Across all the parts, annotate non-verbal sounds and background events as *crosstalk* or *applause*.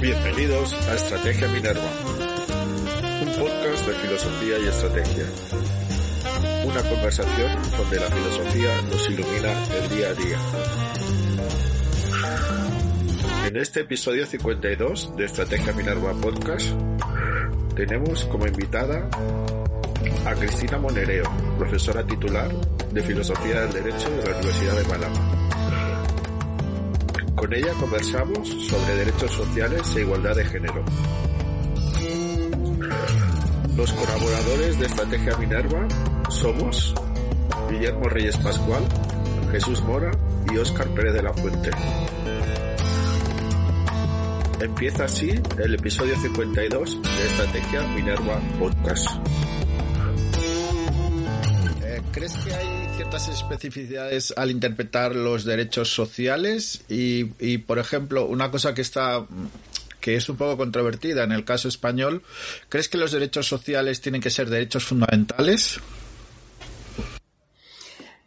Bienvenidos a Estrategia Minerva, un podcast de filosofía y estrategia. Una conversación donde la filosofía nos ilumina el día a día. En este episodio 52 de Estrategia Minerva Podcast tenemos como invitada a Cristina Monereo, profesora titular de Filosofía del Derecho de la Universidad de Málaga. Con ella conversamos sobre derechos sociales e igualdad de género. Los colaboradores de Estrategia Minerva somos Guillermo Reyes Pascual, Jesús Mora y Óscar Pérez de la Fuente. Empieza así el episodio 52 de Estrategia Minerva Podcast. Especificidades al interpretar los derechos sociales? Y, y, por ejemplo, una cosa que está que es un poco controvertida en el caso español, ¿crees que los derechos sociales tienen que ser derechos fundamentales?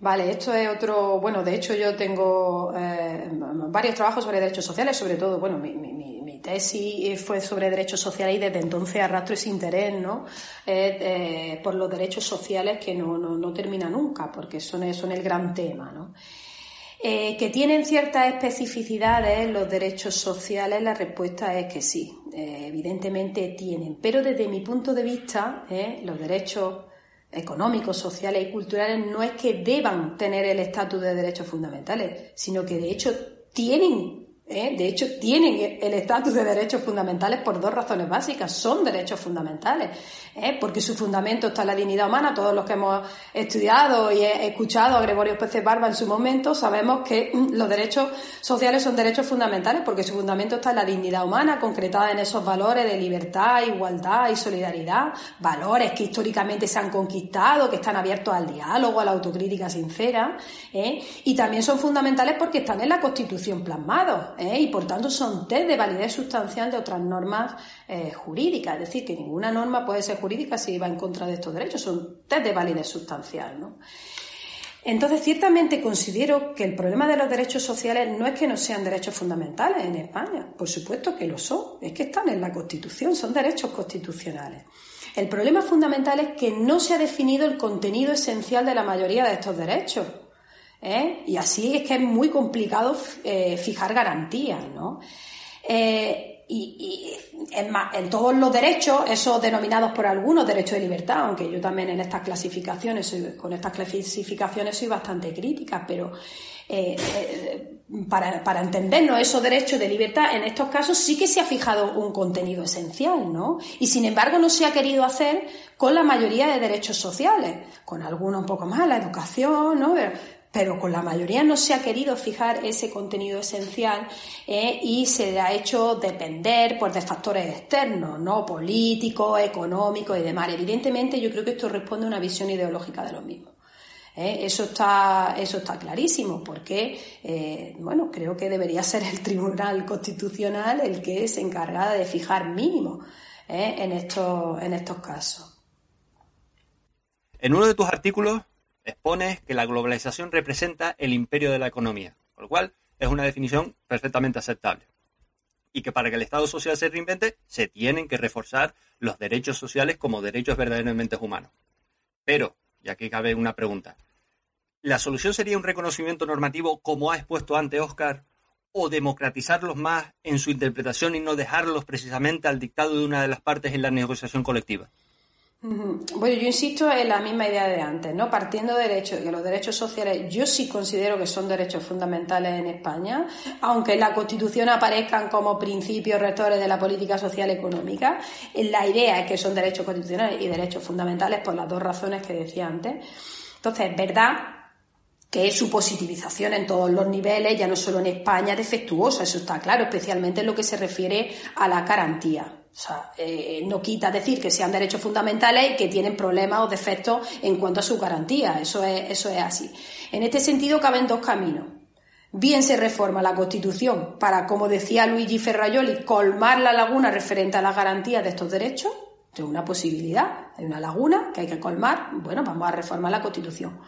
Vale, esto es otro, bueno, de hecho yo tengo eh, varios trabajos sobre derechos sociales, sobre todo, bueno, mi, mi, mi, tesis fue sobre derechos sociales y desde entonces arrastro ese interés, ¿no? Eh, eh, por los derechos sociales que no, no, no termina nunca, porque son, son el gran tema, ¿no? Que tienen ciertas especificidades los derechos sociales, la respuesta es que sí, evidentemente tienen. Pero desde mi punto de vista, los derechos económicos, sociales y culturales no es que deban tener el estatus de derechos fundamentales, sino que de hecho tienen ¿eh? de hecho, tienen el estatus de derechos fundamentales por dos razones básicas. Son derechos fundamentales, ¿eh? porque su fundamento está en la dignidad humana. Todos los que hemos estudiado y escuchado a Gregorio Pérez Barba en su momento sabemos que mm, los derechos sociales son derechos fundamentales porque su fundamento está en la dignidad humana, concretada en esos valores de libertad, igualdad y solidaridad, valores que históricamente se han conquistado, que están abiertos al diálogo, a la autocrítica sincera, ¿eh? y también son fundamentales porque están en la Constitución plasmados. ¿Eh? y por tanto son test de validez sustancial de otras normas eh, jurídicas. Es decir, que ninguna norma puede ser jurídica si va en contra de estos derechos, son test de validez sustancial. ¿no? Entonces, ciertamente considero que el problema de los derechos sociales no es que no sean derechos fundamentales en España, por supuesto que lo son, es que están en la Constitución, son derechos constitucionales. El problema fundamental es que no se ha definido el contenido esencial de la mayoría de estos derechos. ¿Eh? Y así es que es muy complicado eh, fijar garantías, ¿no? Eh, y, y en, en, todos los derechos, esos denominados por algunos derechos de libertad, aunque yo también en estas clasificaciones, con estas clasificaciones soy bastante crítica, pero para, para, entendernos esos derechos de libertad, en estos casos sí que se ha fijado un contenido esencial, ¿no? Y sin embargo no se ha querido hacer con la mayoría de derechos sociales, con algunos un poco más, la educación, ¿no? Con la mayoría no se ha querido fijar ese contenido esencial eh, y se ha hecho depender pues, de factores externos, ¿no? políticos, económicos y demás. Evidentemente, yo creo que esto responde a una visión ideológica de los mismos. ¿eh? Eso, está, eso está clarísimo, porque eh, bueno, creo que debería ser el Tribunal Constitucional el que se encargara de fijar mínimos ¿eh? en, estos, en estos casos. En uno de tus artículos expones que la globalización representa el imperio de la economía, con lo cual es una definición perfectamente aceptable. Y que para que el Estado social se reinvente, se tienen que reforzar los derechos sociales como derechos verdaderamente humanos. Pero, y aquí cabe una pregunta, ¿la solución sería un reconocimiento normativo como ha expuesto antes Oscar, o democratizarlos más en su interpretación y no dejarlos precisamente al dictado de una de las partes en la negociación colectiva? Bueno, yo insisto en la misma idea de antes, ¿no? Partiendo de derechos, que los derechos sociales yo sí considero que son derechos fundamentales en España, aunque en la Constitución aparezcan como principios rectores de la política social económica, la idea es que son derechos constitucionales y derechos fundamentales por las dos razones que decía antes. Entonces, es verdad que su positivización en todos los niveles, ya no solo en España, es defectuosa, eso está claro, especialmente en lo que se refiere a la garantía. O sea, eh, no quita decir que sean derechos fundamentales y que tienen problemas o defectos en cuanto a su garantía. Eso es, eso es así. En este sentido, caben dos caminos. Bien se reforma la Constitución para, como decía Luigi Ferraioli, colmar la laguna referente a las garantías de estos derechos. Es una posibilidad. Hay una laguna que hay que colmar. Bueno, vamos a reformar la Constitución.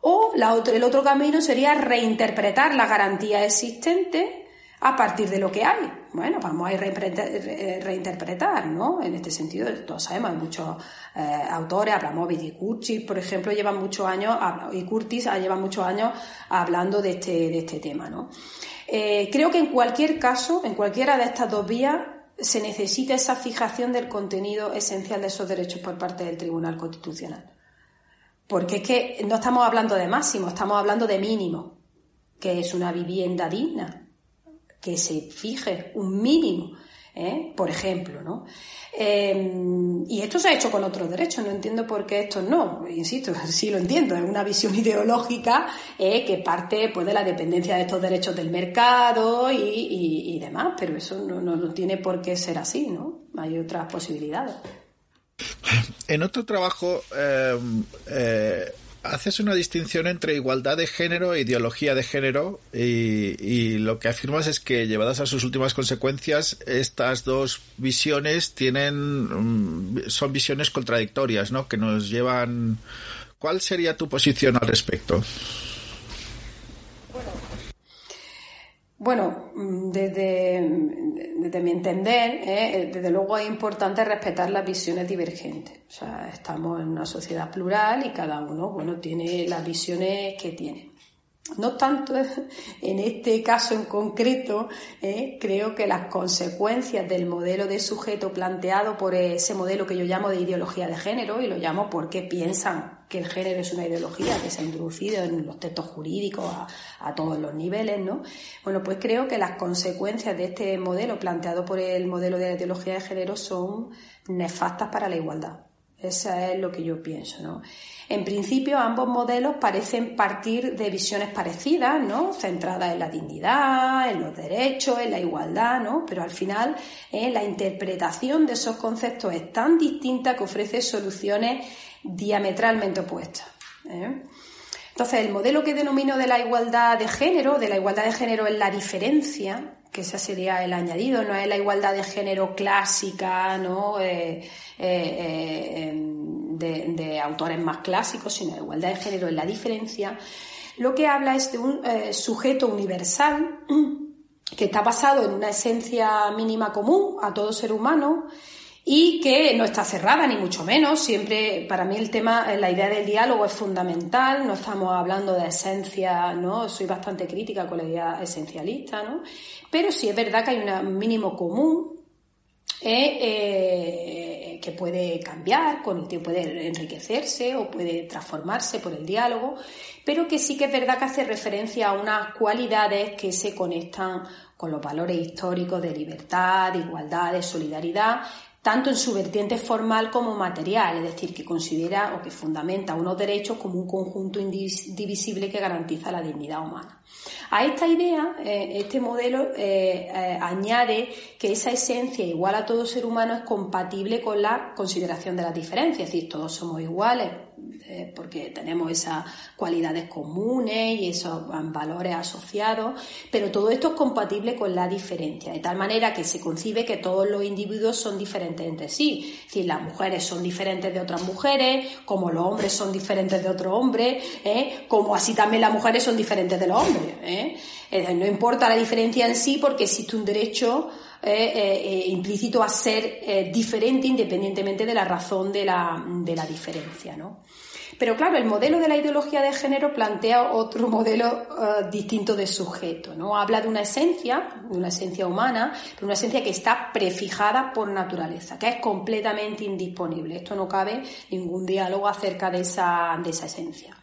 O la el otro camino sería reinterpretar las garantías existentes a partir de lo que hay. Bueno, vamos a reinterpretar, ¿no? En este sentido, todos sabemos, hay muchos eh, autores, Abramovich y Curtis, por ejemplo, llevan muchos años, y Curtis lleva muchos años hablando de este, de este tema, ¿no? Eh, creo que en cualquier caso, en cualquiera de estas dos vías, se necesita esa fijación del contenido esencial de esos derechos por parte del Tribunal Constitucional. Porque es que no estamos hablando de máximo, estamos hablando de mínimo, que es una vivienda digna, que se fije un mínimo, ¿eh? por ejemplo, ¿no? Em, y esto se ha hecho con otros derechos, no entiendo por qué esto no, insisto, *laughs* sí lo entiendo, es una visión *laughs* ideológica ¿eh? que parte pues, de la dependencia de estos derechos del mercado y, demás, pero eso no, no, tiene por qué ser así, ¿no? Hay otras posibilidades. En otro trabajo, em, eh, haces una distinción entre igualdad de género e ideología de género y, lo que afirmas es que llevadas a sus últimas consecuencias estas dos visiones tienen mm, son visiones contradictorias, ¿no? Que nos llevan ¿Cuál sería tu posición al respecto? Bueno, mm, desde, desde mi entender, eh, desde luego es importante respetar las visiones divergentes. O sea, estamos en una sociedad plural y cada uno, bueno, tiene las visiones que tiene. No tanto *laughs* en este caso en concreto, eh, creo que las consecuencias del modelo de sujeto planteado por ese modelo que yo llamo de ideología de género, y lo llamo porque piensan que el género es una ideología que se ha introducido en los textos jurídicos a, todos los niveles, ¿no? Bueno, pues creo que las consecuencias de este modelo planteado por el modelo de ideología de género son nefastas para la igualdad. Eso es lo que yo pienso, ¿no? En principio, ambos modelos parecen partir de visiones parecidas, ¿no? Centradas en la dignidad, en los derechos, en la igualdad, ¿no? Pero al final, eh, la interpretación de esos conceptos es tan distinta que ofrece soluciones diametralmente opuestas. ¿eh? Entonces, el modelo que denomino de la igualdad de género, de la igualdad de género es la diferencia, que ese sería el añadido, no es la igualdad de género clásica, ¿no? Eh, eh, de, autores más clásicos, sino la igualdad de género es la diferencia. Lo que habla es de un sujeto universal que está basado en una esencia mínima común a todo ser humano y que no está cerrada, ni mucho menos. Siempre, para mí, el tema, la idea del diálogo es fundamental. No estamos hablando de esencia, ¿no? Soy bastante crítica con la idea esencialista, ¿no? Pero sí es verdad que hay un mínimo común eh, eh, que puede cambiar, con el tiempo puede enriquecerse o puede transformarse por el diálogo, pero que sí que es verdad que hace referencia a unas cualidades que se conectan con los valores históricos de libertad, de igualdad, de solidaridad tanto en su vertiente formal como material, es decir, que considera o que fundamenta unos derechos como un conjunto indivisible que garantiza la dignidad humana. A esta idea, eh, este modelo eh, eh, añade que esa esencia igual a todo ser humano es compatible con la consideración de las diferencias, es decir, todos somos iguales, eh, porque tenemos esas cualidades comunes y esos valores asociados, pero todo esto es compatible con la diferencia, de tal manera que se concibe que todos los individuos son diferentes entre sí. Es decir, las mujeres son diferentes de otras mujeres, como los hombres son diferentes de otros hombres, ¿eh? como así también las mujeres son diferentes de los hombres. ¿eh? no importa la diferencia en sí porque existe un derecho implícito a ser diferente independientemente de la razón de la, de la diferencia. ¿no? Pero claro, el modelo de la ideología de género plantea otro *laughs* modelo eh, distinto de sujeto, ¿no? Habla de una esencia, de una esencia humana, de una esencia que está prefijada por naturaleza, que es completamente indisponible. Esto no cabe ningún diálogo acerca de esa, de esa esencia.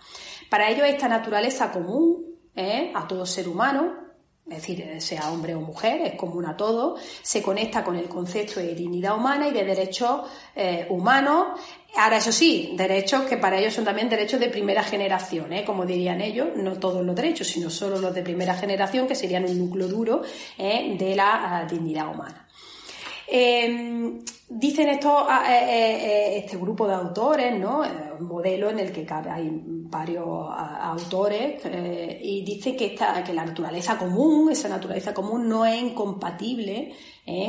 Para ello, esta naturaleza común ¿eh? a todo ser humano, es decir, sea hombre o mujer, es común a todos, se conecta con el concepto de dignidad humana y de derechos eh, humanos Ahora, eso sí, derechos que para ellos son también derechos de primera generación, ¿eh? como dirían ellos, no todos los derechos, sino solo los de primera generación, que serían un núcleo duro ¿eh? de la ah, dignidad humana. Em, dicen estos, ah, eh, eh, eh, este grupo de autores, ¿no? Un modelo en el que hay varios autores y dice que, esta, que la naturaleza común, esa naturaleza común no es incompatible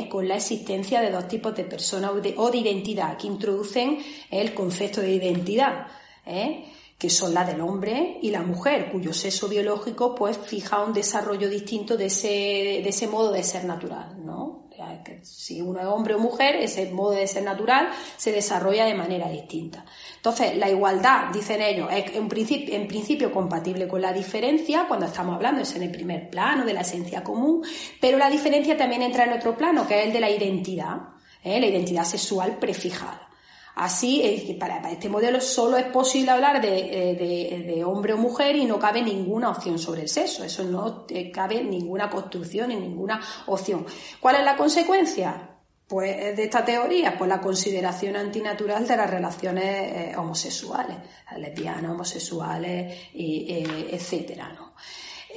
con la existencia de dos tipos de personas o de, identidad que introducen el concepto de identidad. que son la del hombre y la mujer, cuyo sexo biológico pues fija un desarrollo distinto de ese, de ese modo de ser natural, ¿no? Si uno es hombre o mujer, ese modo de ser natural se desarrolla de manera distinta. Entonces, la igualdad, dicen ellos, es en principio, en principio compatible con la diferencia, cuando estamos hablando es en el primer plano de la esencia común, pero la diferencia también entra en otro plano, que es el de la identidad, ¿eh? la identidad sexual prefijada. Así, para, este modelo solo es posible hablar eh, de, hombre o mujer y no cabe ninguna opción sobre el sexo. Eso no eh, cabe ninguna construcción y ninguna opción. ¿Cuál es la consecuencia? Pues de esta teoría, pues la consideración antinatural de las relaciones eh, homosexuales, lesbianas, homosexuales, y, etcétera, ¿no?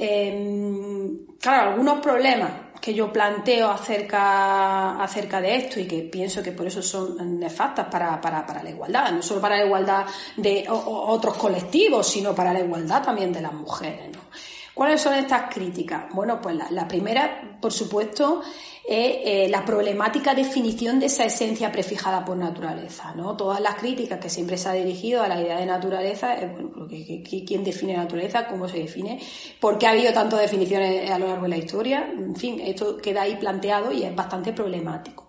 Em, claro, algunos problemas que yo planteo acerca, acerca de esto y que pienso que por eso son nefastas para, para, la igualdad, no solo para la igualdad de otros colectivos, sino para la igualdad también de las mujeres. ¿Cuáles son estas críticas? Bueno, pues la, primera, por supuesto, eh, la problemática definición de esa esencia prefijada por naturaleza. ¿no? Todas las críticas que siempre se ha dirigido a la idea de naturaleza, es, bueno, ¿quién define naturaleza? ¿Cómo se define? ¿Por qué ha habido tantas definiciones a lo largo de la historia? En fin, esto queda ahí planteado y es bastante problemático.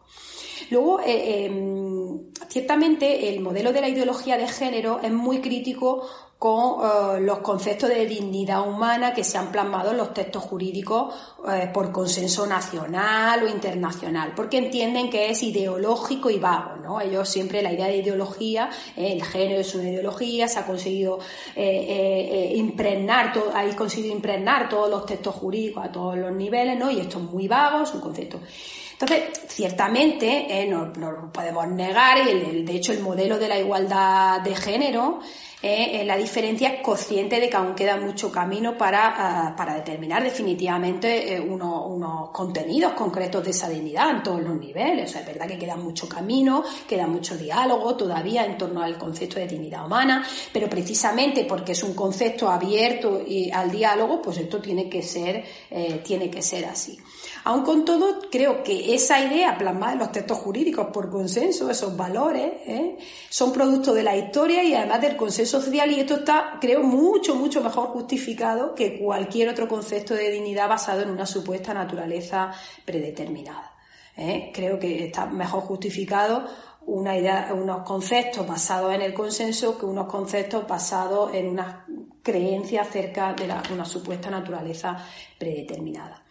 Luego, eh, em, ciertamente, el modelo de la ideología de género es muy crítico con eh, los conceptos de dignidad humana que se han plasmado en los textos jurídicos eh, por consenso nacional o internacional, porque entienden que es ideológico y vago, ¿no? Ellos siempre la idea de ideología, eh, el género es una ideología, se ha conseguido impregnar, todo, hay conseguido impregnar todos los textos jurídicos a todos los niveles, ¿no? Y esto es muy vago, es un concepto entonces, ciertamente, no, lo podemos negar, y de hecho el modelo de la igualdad de género eh, la diferencia es consciente de que aún queda mucho camino para, ah, determinar definitivamente eh, unos, contenidos concretos de esa dignidad en todos los niveles. O sea, es verdad que queda mucho camino, queda mucho diálogo todavía en torno al concepto de dignidad humana, pero precisamente porque es un concepto abierto y al diálogo, pues esto tiene que ser, eh, tiene que ser así. Aun con todo, creo que esa idea plasmada en los textos jurídicos por consenso, esos valores, son producto de la historia y además del consenso social y esto está, creo, mucho, mucho mejor justificado que cualquier otro concepto de dignidad basado en una supuesta naturaleza predeterminada. ¿eh? Creo que está mejor justificado una idea, unos conceptos basados en el consenso que unos conceptos basados en una creencia acerca de una supuesta naturaleza predeterminada.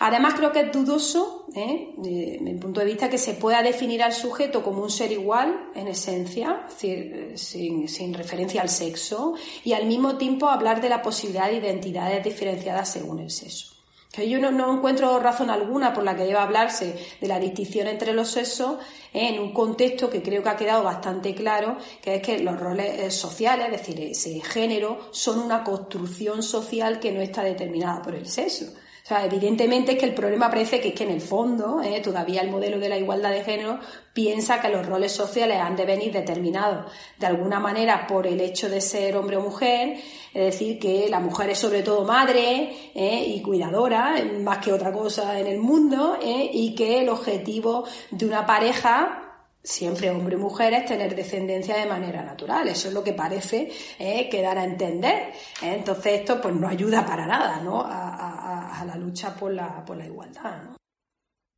Además, creo que es dudoso, ¿eh? desde mi punto de vista, que se pueda definir al sujeto como un ser igual, en esencia, sin, referencia al sexo, y al mismo tiempo hablar de la posibilidad de identidades diferenciadas según el sexo. Que yo no, encuentro razón alguna por la que deba hablarse de la distinción entre los sexos en un contexto que creo que ha quedado bastante claro, que es que los roles eh, sociales, es decir, ese género, son una construcción social que no está determinada por el sexo. O sea, evidentemente es que el problema parece que es que en el fondo, ¿eh? todavía el modelo de la igualdad de género piensa que los roles sociales han de venir determinados de alguna manera por el hecho de ser hombre o mujer, es decir, que la mujer es sobre todo madre ¿eh? y cuidadora, más que otra cosa en el mundo, ¿eh? y que el objetivo de una pareja siempre hombre y mujer es tener descendencia de manera natural. Eso es lo que parece eh, quedar a entender. Eh, entonces esto pues no ayuda para nada ¿no? a, la lucha por la, por la igualdad.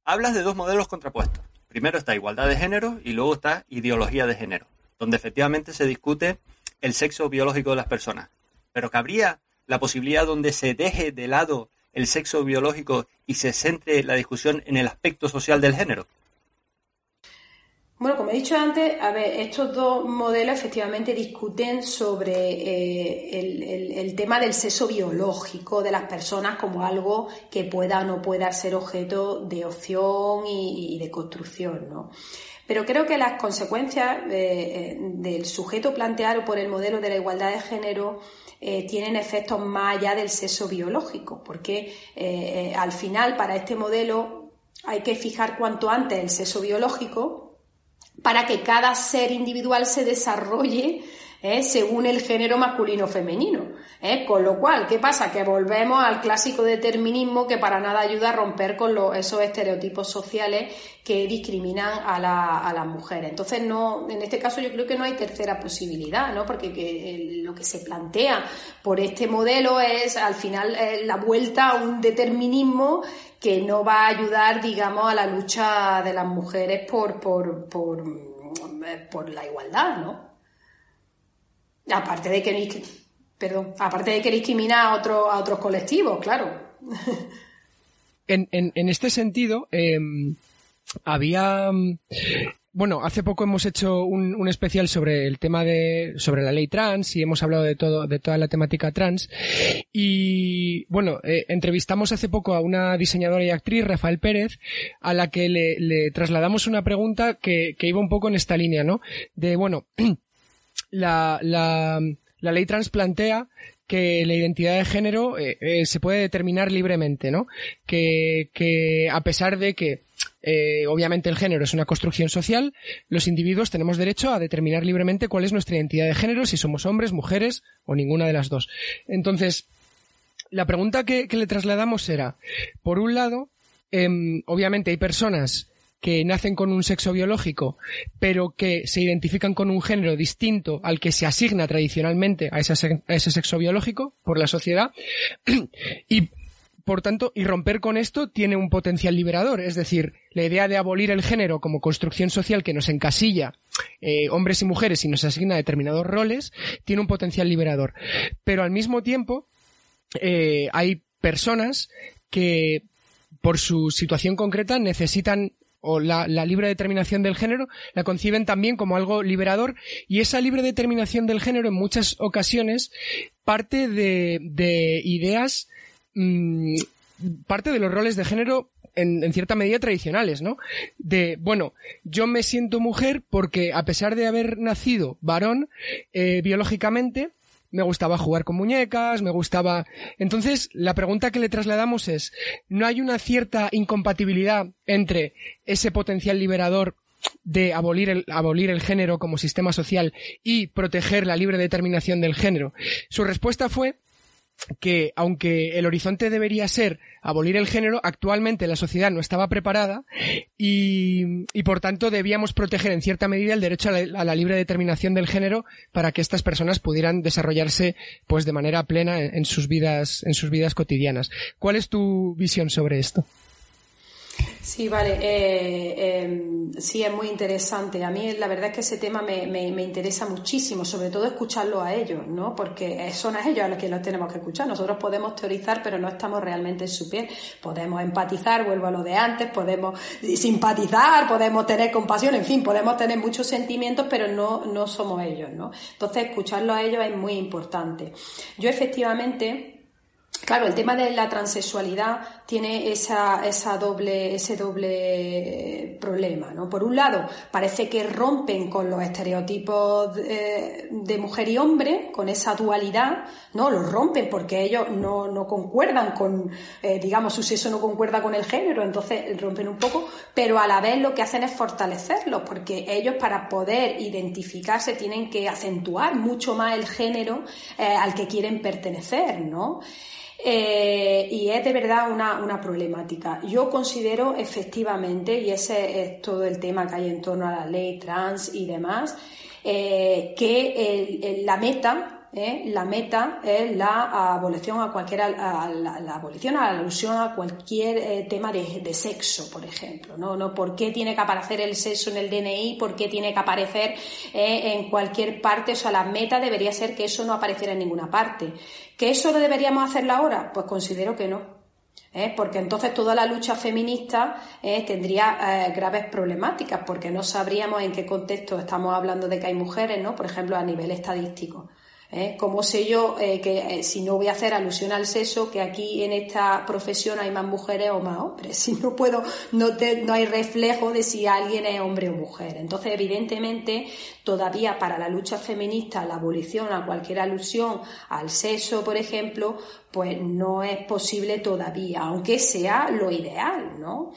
Hablas de dos modelos contrapuestos. Primero está igualdad de género y luego está ideología de género, donde efectivamente se discute el sexo biológico de las personas. Pero cabría la posibilidad donde se deje de lado el sexo biológico y se centre la discusión en el aspecto social del género. Bueno, como he dicho antes, a ver, estos dos modelos efectivamente discuten sobre eh, el, tema del sexo biológico de las personas como algo que pueda o no pueda ser objeto de opción y, de construcción, ¿no? Pero creo que las consecuencias eh, del sujeto planteado por el modelo de la igualdad de género eh, tienen efectos más allá del sexo biológico, porque al final para este modelo hay que fijar cuanto antes el sexo biológico para que cada ser individual se desarrolle ¿eh? según el género masculino o femenino. ¿eh? Con lo cual, ¿qué pasa? Que volvemos al clásico determinismo que para nada ayuda a romper con esos estereotipos sociales que discriminan a, las mujeres. Entonces, no, en este caso yo creo que no hay tercera posibilidad, ¿no? Porque lo que se plantea por este modelo es al final la vuelta a un determinismo que no va a ayudar, digamos, a la lucha de las mujeres por, por, por la igualdad, ¿no? Aparte de que, perdón, aparte de que discrimina a, otro, a otros colectivos, claro. *laughs* En, en, este sentido, em, había bueno, hace poco hemos hecho un, un, especial sobre el tema de, sobre la ley trans y hemos hablado de todo, de toda la temática trans. Y bueno, eh, entrevistamos hace poco a una diseñadora y actriz, Rafael Pérez, a la que le, le trasladamos una pregunta que, que, iba un poco en esta línea, ¿no? De, bueno, *clears throat* la, la, ley trans plantea que la identidad de género eh, eh, se puede determinar libremente, ¿no? Que, que a pesar de que eh, obviamente el género es una construcción social, los individuos tenemos derecho a determinar libremente cuál es nuestra identidad de género, si somos hombres, mujeres o ninguna de las dos. Entonces, la pregunta que, le trasladamos era, por un lado, em, obviamente hay personas que nacen con un sexo biológico, pero que se identifican con un género distinto al que se asigna tradicionalmente a, ese sexo biológico por la sociedad. y por tanto, y romper con esto tiene un potencial liberador, es decir, la idea de abolir el género como construcción social que nos encasilla eh, hombres y mujeres y nos asigna determinados roles, tiene un potencial liberador. Pero al mismo tiempo, eh, hay personas que por su situación concreta necesitan o la, libre determinación del género la conciben también como algo liberador y esa libre determinación del género en muchas ocasiones parte de, de ideas Mm, parte de los roles de género en, cierta medida tradicionales, ¿no? De, bueno, yo me siento mujer porque a pesar de haber nacido varón eh, biológicamente, me gustaba jugar con muñecas, me gustaba. Entonces, la pregunta que le trasladamos es, ¿no hay una cierta incompatibilidad entre ese potencial liberador de abolir el, abolir el género como sistema social y proteger la libre determinación del género? Su respuesta fue que aunque el horizonte debería ser abolir el género, actualmente la sociedad no estaba preparada y, por tanto debíamos proteger en cierta medida el derecho a la, libre determinación del género para que estas personas pudieran desarrollarse pues de manera plena en sus vidas, en sus vidas cotidianas. ¿Cuál es tu visión sobre esto? Sí, vale. Eh, em, sí, es muy interesante. A mí la verdad es que ese tema me, me, interesa muchísimo, sobre todo escucharlo a ellos, ¿no? Porque son a ellos a los que los tenemos que escuchar. Nosotros podemos teorizar, pero no estamos realmente en su piel. Podemos empatizar, vuelvo a lo de antes, podemos simpatizar, podemos tener compasión, en fin, podemos tener muchos sentimientos, pero no, no somos ellos, ¿no? Entonces, escucharlo a ellos es muy importante. Yo efectivamente Claro, el tema de la transexualidad tiene esa, esa doble, ese doble problema, ¿no? Por un lado, parece que rompen con los estereotipos de, mujer y hombre, con esa dualidad, ¿no? Los rompen porque ellos no, no concuerdan con, eh, digamos, su sexo no concuerda con el género, entonces rompen un poco, pero a la vez lo que hacen es fortalecerlos, porque ellos para poder identificarse tienen que acentuar mucho más el género eh, al que quieren pertenecer, ¿no? Eh, y es de verdad una, una, problemática. Yo considero efectivamente, y ese es todo el tema que hay en torno a la ley trans y demás, eh, que la meta ¿eh? la meta es la abolición a cualquier la, abolición a la alusión a cualquier eh, tema de, sexo, por ejemplo, ¿no? no por qué tiene que aparecer el sexo en el DNI, por qué tiene que aparecer eh, en cualquier parte, o sea, la meta debería ser que eso no apareciera en ninguna parte. ¿Que eso lo deberíamos hacerlo ahora? Pues considero que no. porque entonces toda la lucha feminista tendría graves problemáticas, porque no sabríamos en qué contexto estamos hablando de que hay mujeres, ¿no? Por ejemplo, a nivel estadístico. ¿Eh? ¿Cómo sé yo eh, que eh, si no voy a hacer alusión al sexo, que aquí en esta profesión hay más mujeres o más hombres? *laughs* Si no puedo, no, no hay reflejo de si alguien es hombre o mujer. Entonces, evidentemente, todavía para la lucha feminista, la abolición a cualquier alusión al sexo, por ejemplo, pues no es posible todavía, aunque sea lo ideal, ¿no?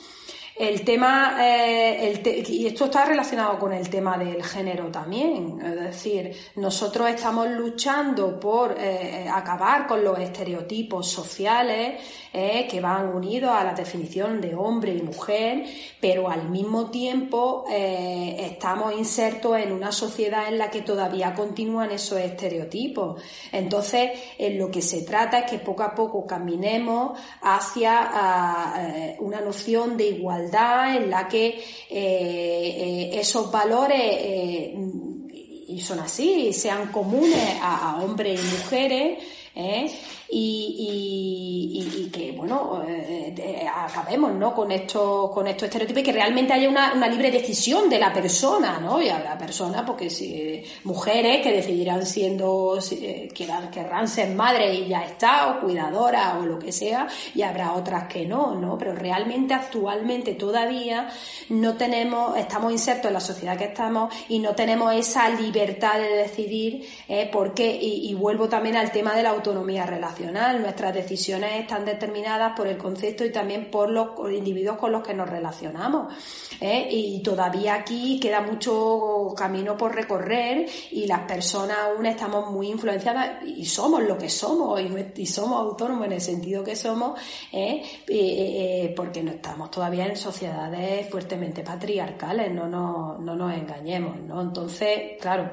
El tema, eh, y esto está relacionado con el tema del género también, es decir, nosotros estamos luchando por eh, acabar con los estereotipos sociales eh, que van unidos a la definición de hombre y mujer, pero al mismo tiempo estamos insertos en una sociedad en la que todavía continúan esos estereotipos. Entonces, en lo que se trata es que poco a poco caminemos hacia ah, una noción de igualdad en la que eh, eh, esos valores, eh, son así, sean comunes a, hombres y mujeres, y, que, bueno, eh, eh, acabemos, ¿no? Con estos, con estos estereotipos y que realmente haya una, libre decisión de la persona, ¿no? Y habrá personas, porque si, mujeres que decidirán siendo, eh, querrán, querrán ser madres y ya está, o cuidadoras o lo que sea, y habrá otras que no, ¿no? Pero realmente actualmente todavía no tenemos, estamos insertos en la sociedad que estamos y no tenemos esa libertad de decidir eh, por qué, y, y vuelvo también al tema de la autonomía relacional Nuestras decisiones están determinadas por el concepto y también por los individuos con los que nos relacionamos. ¿eh? Y todavía aquí queda mucho camino por recorrer y las personas aún estamos muy influenciadas y somos lo que somos y, somos autónomos en el sentido que somos, ¿eh? Eh, porque no estamos todavía en sociedades fuertemente patriarcales, no, no, no nos engañemos. ¿no? Entonces, claro,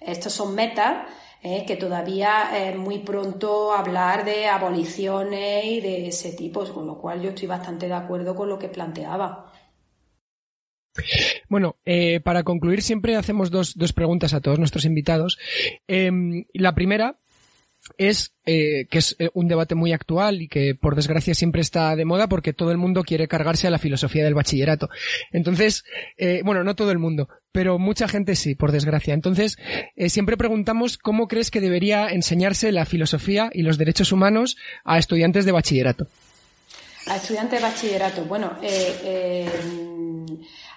estos son metas ¿eh? que todavía es muy pronto hablar de aboliciones y de ese tipo, con lo cual yo estoy bastante de acuerdo con lo que planteaba. Bueno, eh, para concluir siempre hacemos dos, dos, preguntas a todos nuestros invitados. Em, la primera es eh, que es un debate muy actual y que por desgracia siempre está de moda porque todo el mundo quiere cargarse a la filosofía del bachillerato. Entonces, bueno, no todo el mundo, pero mucha gente sí, por desgracia. Entonces, eh, siempre preguntamos cómo crees que debería enseñarse la filosofía y los derechos humanos a estudiantes de bachillerato. A estudiantes de bachillerato. Bueno, eh, eh,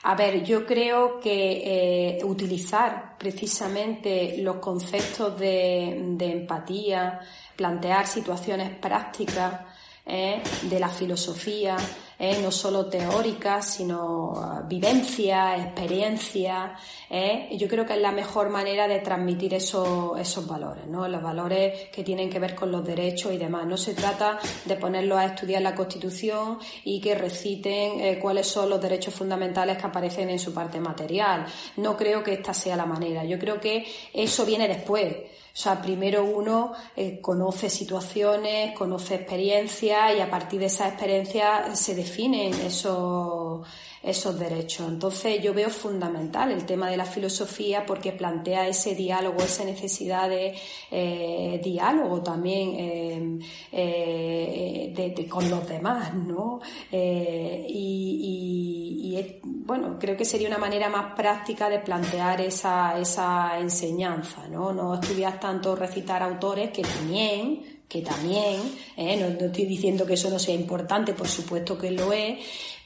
a ver, yo creo que utilizar precisamente los conceptos de empatía, plantear situaciones prácticas de la filosofía, ¿eh? no solo teóricas, sino ah, vivencia, experiencia. ¿eh? Yo creo que es la mejor manera de transmitir esos, esos valores, ¿no? los valores que tienen que ver con los derechos y demás. No se trata de ponerlos a estudiar la Constitución y que reciten eh, cuáles son los derechos fundamentales que aparecen en su parte material. No creo que esta sea la manera. Yo creo que eso viene después. O sea, primero uno eh, conoce situaciones, conoce experiencias y a partir de esa experiencia se definen esos, esos derechos. Entonces yo veo fundamental el tema de la filosofía porque plantea ese diálogo, esa necesidad de eh, diálogo también eh, de, con los demás, ¿no? y, y, bueno, creo que sería una manera más práctica de plantear esa, esa enseñanza, ¿no? No estudiar tanto recitar autores que también, que también, ¿eh? no, estoy diciendo que eso no sea importante, por supuesto que lo es,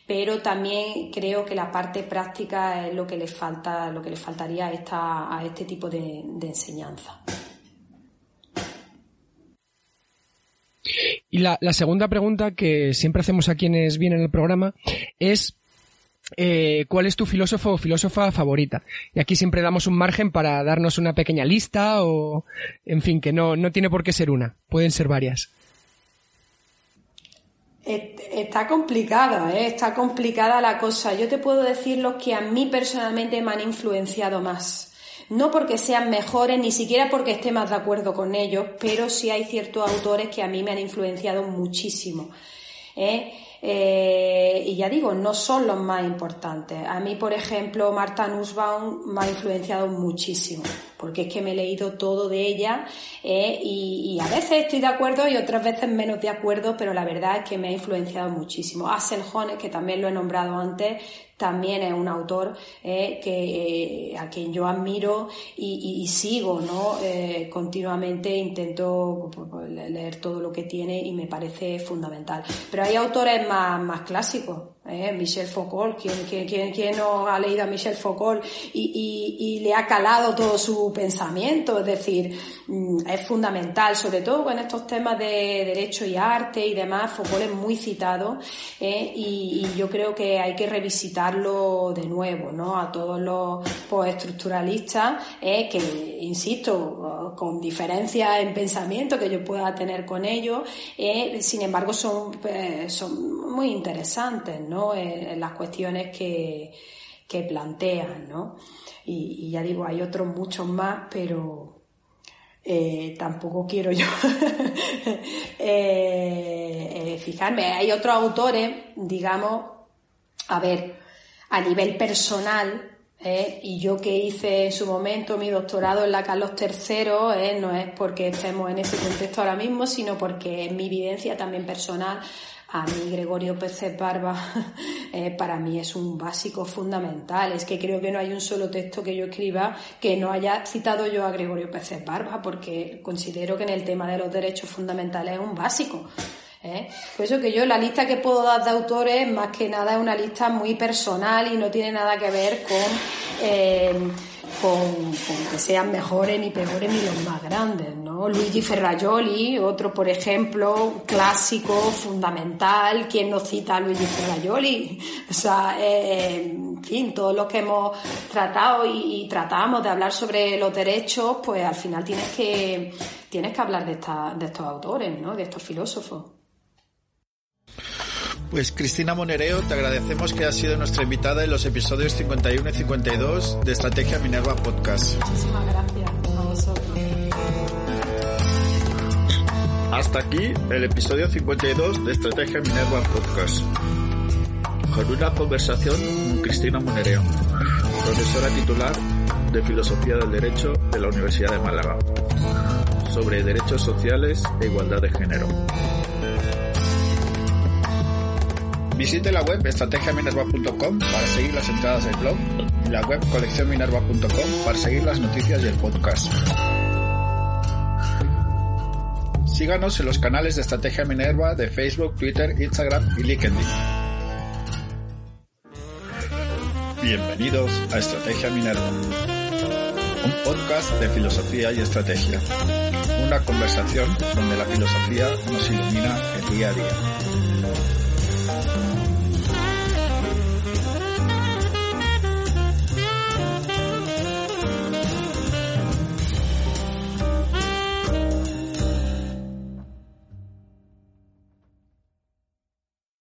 pero también creo que la parte práctica es lo que le falta, lo que le faltaría a, esta, a este tipo de, de enseñanza. Y la, la, segunda pregunta que siempre hacemos a quienes vienen al programa es eh, ¿cuál es tu filósofo o filósofa favorita? Y aquí siempre damos un margen para darnos una pequeña lista o, en fin, que no, no tiene por qué ser una, pueden ser varias. Está complicada, ¿eh? está complicada la cosa. Yo te puedo decir los que a mí personalmente me han influenciado más. No porque sean mejores, ni siquiera porque esté más de acuerdo con ellos, pero sí hay ciertos autores que a mí me han influenciado muchísimo. ¿eh? Eh, y ya digo, no son los más importantes. A mí, por ejemplo, Marta Nussbaum me ha influenciado muchísimo, porque es que me he leído todo de ella eh, y, a veces estoy de acuerdo y otras veces menos de acuerdo, pero la verdad es que me ha influenciado muchísimo. Axel Jones, que también lo he nombrado antes, también es un autor eh, que, a quien yo admiro y, sigo, ¿no? continuamente intento pues, pues, leer todo lo que tiene y me parece fundamental. Pero hay autores más, más clásicos. ¿Eh? Michel Foucault, ¿quién, quién, quién, no ha leído a Michel Foucault y, y, y, le ha calado todo su pensamiento? Es decir, mm, es fundamental, sobre todo con estos temas de derecho y arte y demás, Foucault es muy citado ¿eh? y, yo creo que hay que revisitarlo de nuevo, ¿no? A todos los postestructuralistas, ¿eh? que, insisto, con diferencias en pensamiento que yo pueda tener con ellos, ¿eh? sin embargo son, son muy interesantes, ¿no? En, las cuestiones que, que plantean, ¿no? Y, ya digo, hay otros muchos más, pero eh, tampoco quiero yo *laughs* eh, eh, fijarme. Hay otros autores, digamos, a ver, a nivel personal, y yo que hice en su momento mi doctorado en la Carlos III, no es porque estemos en ese contexto ahora mismo, sino porque en mi evidencia también personal a mí Gregorio Pérez Barba *laughs* eh, para mí es un básico fundamental. Es que creo que no hay un solo texto que yo escriba que no haya citado yo a Gregorio Pérez Barba, porque considero que en el tema de los derechos fundamentales es un básico. ¿eh? Por eso que yo la lista que puedo dar de autores más que nada es una lista muy personal y no tiene nada que ver con... Eh, con, que sean mejores ni peores ni los más grandes, ¿no? Luigi Ferrajoli, otro, por ejemplo, clásico, fundamental, ¿quién nos cita a Luigi Ferrajoli? O sea, eh, en fin, todos los que hemos tratado y, y, tratamos de hablar sobre los derechos, pues al final tienes que, tienes que hablar de, esta, de estos autores, ¿no? De estos filósofos. Pues Cristina Monereo, te agradecemos que hayas sido nuestra invitada en los episodios 51 y 52 de Estrategia Minerva Podcast. Muchísimas gracias a vosotros. Hasta aquí el episodio 52 de Estrategia Minerva Podcast. Con una conversación con Cristina Monereo, profesora titular de Filosofía del Derecho de la Universidad de Málaga, sobre derechos sociales e igualdad de género. Visite la web estrategiaminerva.com para seguir las entradas del blog y la web coleccionminerva.com para seguir las noticias y el podcast. Síganos en los canales de Estrategia Minerva de Facebook, Twitter, Instagram y LinkedIn. Bienvenidos a Estrategia Minerva, un podcast de filosofía y estrategia. Una conversación donde la filosofía nos ilumina el día a día.